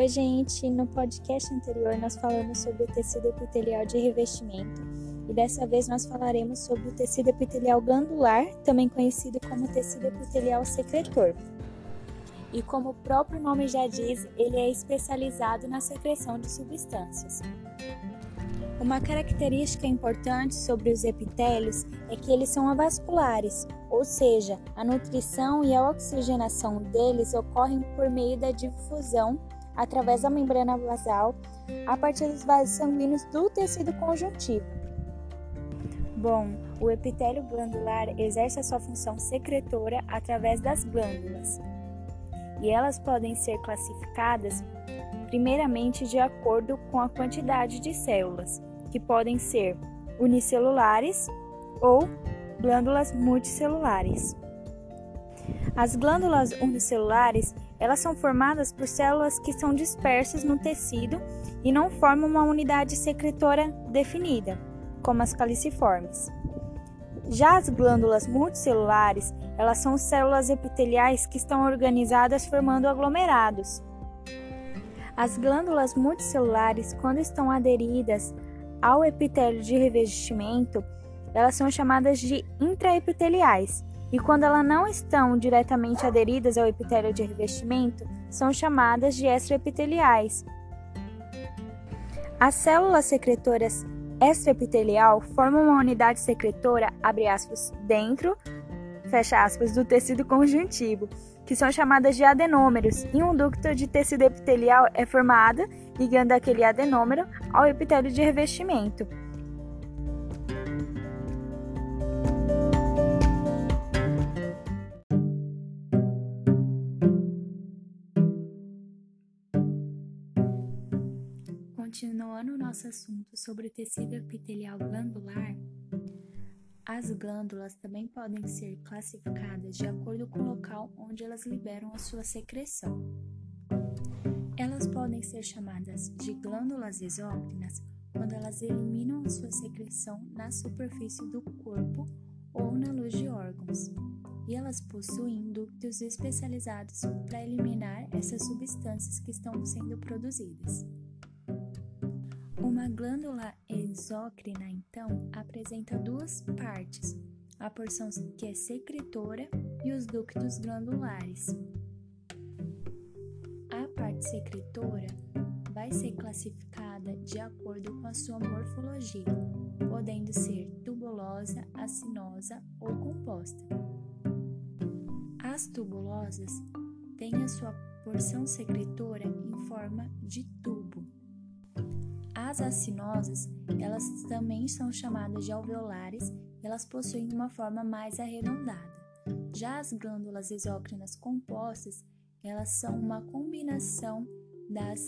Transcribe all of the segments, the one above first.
Oi, gente! No podcast anterior nós falamos sobre o tecido epitelial de revestimento e dessa vez nós falaremos sobre o tecido epitelial glandular, também conhecido como tecido epitelial secretor. E como o próprio nome já diz, ele é especializado na secreção de substâncias. Uma característica importante sobre os epitélios é que eles são avasculares, ou seja, a nutrição e a oxigenação deles ocorrem por meio da difusão através da membrana basal a partir dos vasos sanguíneos do tecido conjuntivo. Bom, o epitélio glandular exerce a sua função secretora através das glândulas. E elas podem ser classificadas primeiramente de acordo com a quantidade de células, que podem ser unicelulares ou glândulas multicelulares. As glândulas unicelulares elas são formadas por células que são dispersas no tecido e não formam uma unidade secretora definida, como as caliciformes. Já as glândulas multicelulares, elas são células epiteliais que estão organizadas formando aglomerados. As glândulas multicelulares, quando estão aderidas ao epitélio de revestimento, elas são chamadas de intraepiteliais e quando elas não estão diretamente aderidas ao epitélio de revestimento, são chamadas de extraepiteliais. As células secretoras extraepitelial formam uma unidade secretora, abre aspas, dentro, fecha aspas, do tecido conjuntivo, que são chamadas de adenômeros, e um ducto de tecido epitelial é formado ligando aquele adenômero ao epitélio de revestimento. Continuando o nosso assunto sobre o tecido epitelial glandular, as glândulas também podem ser classificadas de acordo com o local onde elas liberam a sua secreção. Elas podem ser chamadas de glândulas exócrinas quando elas eliminam a sua secreção na superfície do corpo ou na luz de órgãos, e elas possuem ductos especializados para eliminar essas substâncias que estão sendo produzidas. Uma glândula exócrina, então, apresenta duas partes: a porção que é secretora e os ductos glandulares. A parte secretora vai ser classificada de acordo com a sua morfologia, podendo ser tubulosa, acinosa ou composta. As tubulosas têm a sua porção secretora em forma de tubo as acinosas, elas também são chamadas de alveolares e elas possuem uma forma mais arredondada. Já as glândulas exócrinas compostas, elas são uma combinação das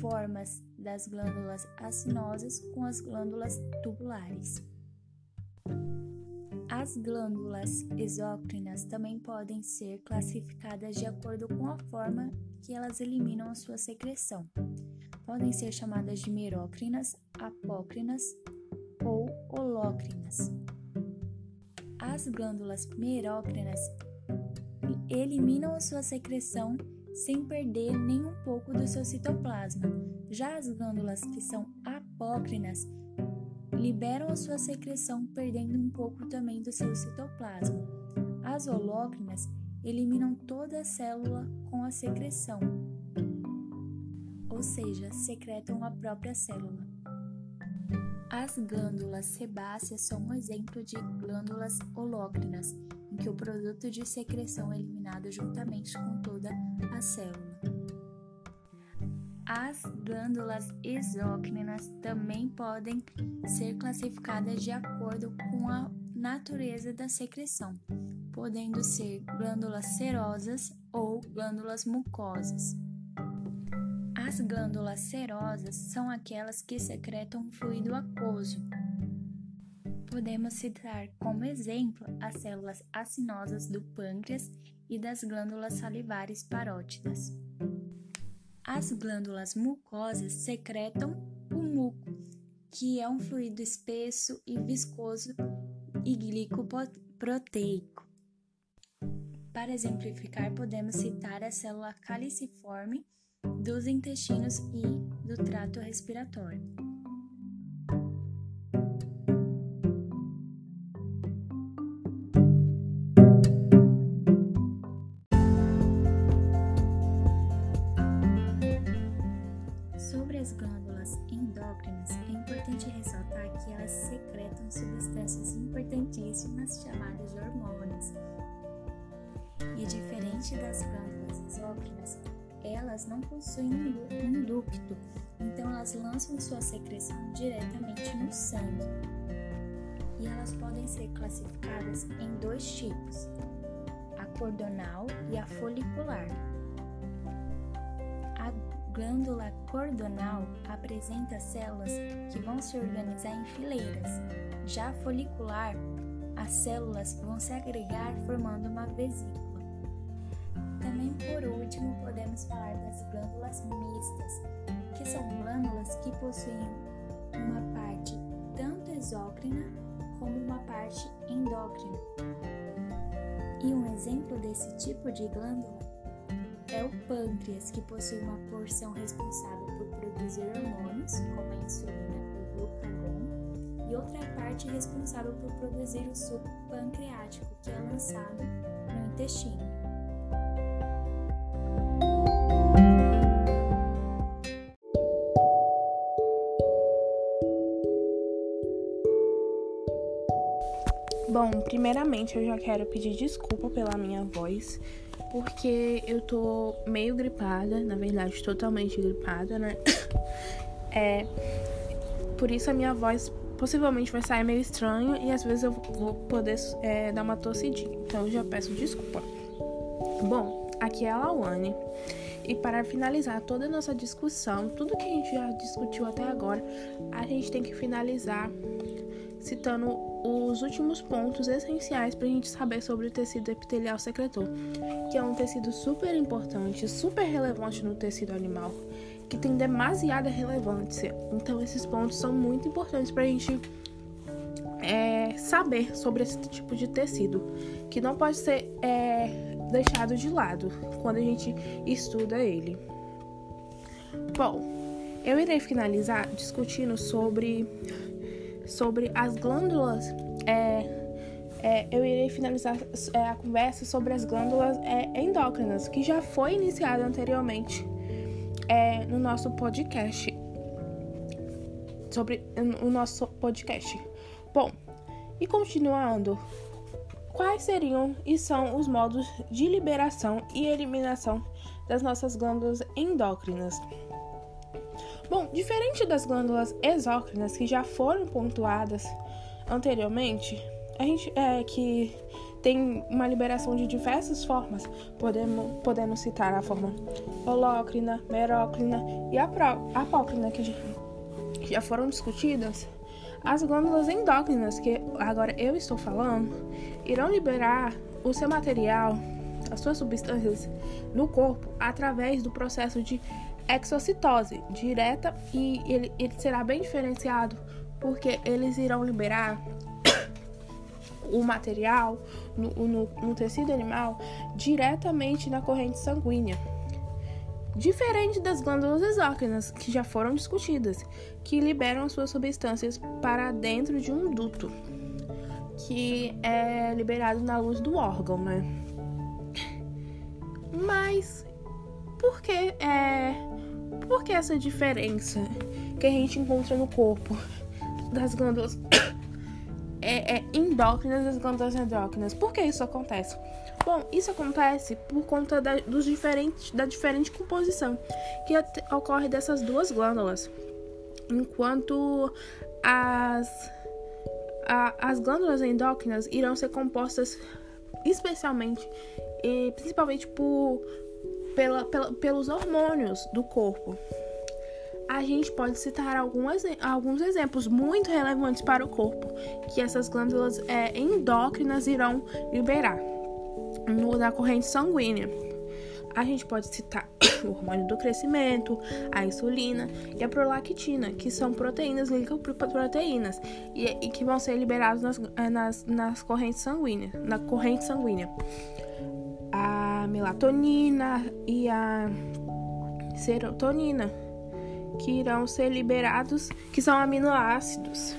formas das glândulas acinosas com as glândulas tubulares. As glândulas exócrinas também podem ser classificadas de acordo com a forma que elas eliminam a sua secreção podem ser chamadas de merócrinas, apócrinas ou holócrinas. As glândulas merócrinas eliminam a sua secreção sem perder nem um pouco do seu citoplasma. Já as glândulas que são apócrinas liberam a sua secreção perdendo um pouco também do seu citoplasma. As holócrinas eliminam toda a célula com a secreção, ou seja, secretam a própria célula. As glândulas sebáceas são um exemplo de glândulas holócrinas, em que o produto de secreção é eliminado juntamente com toda a célula. As glândulas exócrinas também podem ser classificadas de acordo com a natureza da secreção, podendo ser glândulas serosas ou glândulas mucosas. As glândulas serosas são aquelas que secretam fluido aquoso. Podemos citar como exemplo as células acinosas do pâncreas e das glândulas salivares parótidas. As glândulas mucosas secretam o muco, que é um fluido espesso e viscoso e glicoproteico. Para exemplificar, podemos citar a célula caliciforme dos intestinos e do trato respiratório. Sobre as glândulas endócrinas, é importante ressaltar que elas secretam substâncias importantíssimas chamadas de hormônios. E diferente das glândulas exócrinas, elas não possuem um ducto, então elas lançam sua secreção diretamente no sangue. E elas podem ser classificadas em dois tipos: a cordonal e a folicular. A glândula cordonal apresenta células que vão se organizar em fileiras. Já a folicular, as células vão se agregar formando uma vesícula. Também por último podemos falar das glândulas mistas, que são glândulas que possuem uma parte tanto exócrina como uma parte endócrina. E um exemplo desse tipo de glândula é o pâncreas, que possui uma porção responsável por produzir hormônios, como a insulina e o glucagon, e outra parte responsável por produzir o suco pancreático, que é lançado no intestino. Bom, primeiramente eu já quero pedir desculpa pela minha voz, porque eu tô meio gripada, na verdade, totalmente gripada, né? É. Por isso a minha voz possivelmente vai sair meio estranho e às vezes eu vou poder é, dar uma tossidinha. Então eu já peço desculpa. Bom, aqui é a Lawane. E para finalizar toda a nossa discussão, tudo que a gente já discutiu até agora, a gente tem que finalizar citando os últimos pontos essenciais para a gente saber sobre o tecido epitelial secretor, que é um tecido super importante, super relevante no tecido animal, que tem demasiada relevância. Então, esses pontos são muito importantes para a gente é, saber sobre esse tipo de tecido, que não pode ser é, deixado de lado quando a gente estuda ele. Bom, eu irei finalizar discutindo sobre sobre as glândulas. É, é, eu irei finalizar é, a conversa sobre as glândulas é, endócrinas, que já foi iniciada anteriormente é, no nosso podcast. Sobre o nosso podcast. Bom, e continuando, quais seriam e são os modos de liberação e eliminação das nossas glândulas endócrinas? Bom, diferente das glândulas exócrinas que já foram pontuadas anteriormente, a gente é que tem uma liberação de diversas formas. Podemos, podemos citar a forma holócrina, merócrina e apócrina, que já foram discutidas. As glândulas endócrinas, que agora eu estou falando, irão liberar o seu material, as suas substâncias no corpo através do processo de exocitose direta e ele, ele será bem diferenciado porque eles irão liberar o material no, no, no, tecido animal diretamente na corrente sanguínea. Diferente das glândulas exócrinas, que já foram discutidas, que liberam as suas substâncias para dentro de um duto, que é liberado na luz do órgão, né? Mas por que é por que essa diferença que a gente encontra no corpo das glândulas é, é endócrinas e das glândulas endócrinas? Por que isso acontece? Bom, isso acontece por conta da, dos diferentes, da diferente composição que ocorre dessas duas glândulas. Enquanto as, a, as glândulas endócrinas irão ser compostas especialmente e principalmente por pela, pela, pelos hormônios do corpo. A gente pode citar alguns, alguns exemplos muito relevantes para o corpo que essas glândulas é, endócrinas irão liberar no, na corrente sanguínea. A gente pode citar o hormônio do crescimento, a insulina e a prolactina, que são proteínas glicoproteínas e, e que vão ser liberadas nas, nas, nas correntes sanguíneas, na corrente sanguínea melatonina e a serotonina, que irão ser liberados, que são aminoácidos,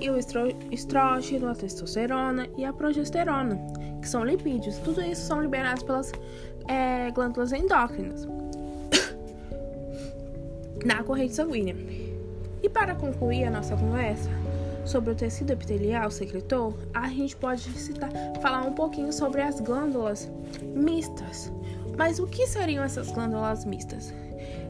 e o estrógeno, a testosterona e a progesterona, que são lipídios. Tudo isso são liberados pelas é, glândulas endócrinas na corrente sanguínea. E para concluir a nossa conversa sobre o tecido epitelial secretor, a gente pode citar, falar um pouquinho sobre as glândulas mistas. Mas o que seriam essas glândulas mistas?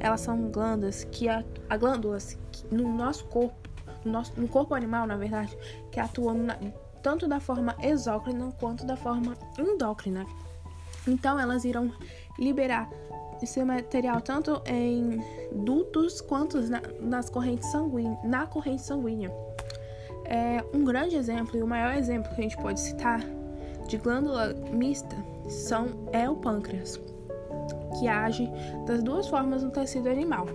Elas são glândulas que a, a glândulas que no nosso corpo, no, nosso, no corpo animal, na verdade, que atuam na, tanto da forma exócrina quanto da forma endócrina. Então elas irão liberar esse material tanto em dutos quanto na, nas correntes sanguíneas, na corrente sanguínea. É, um grande exemplo e o maior exemplo que a gente pode citar de glândula mista são, é o pâncreas, que age das duas formas no tecido animal.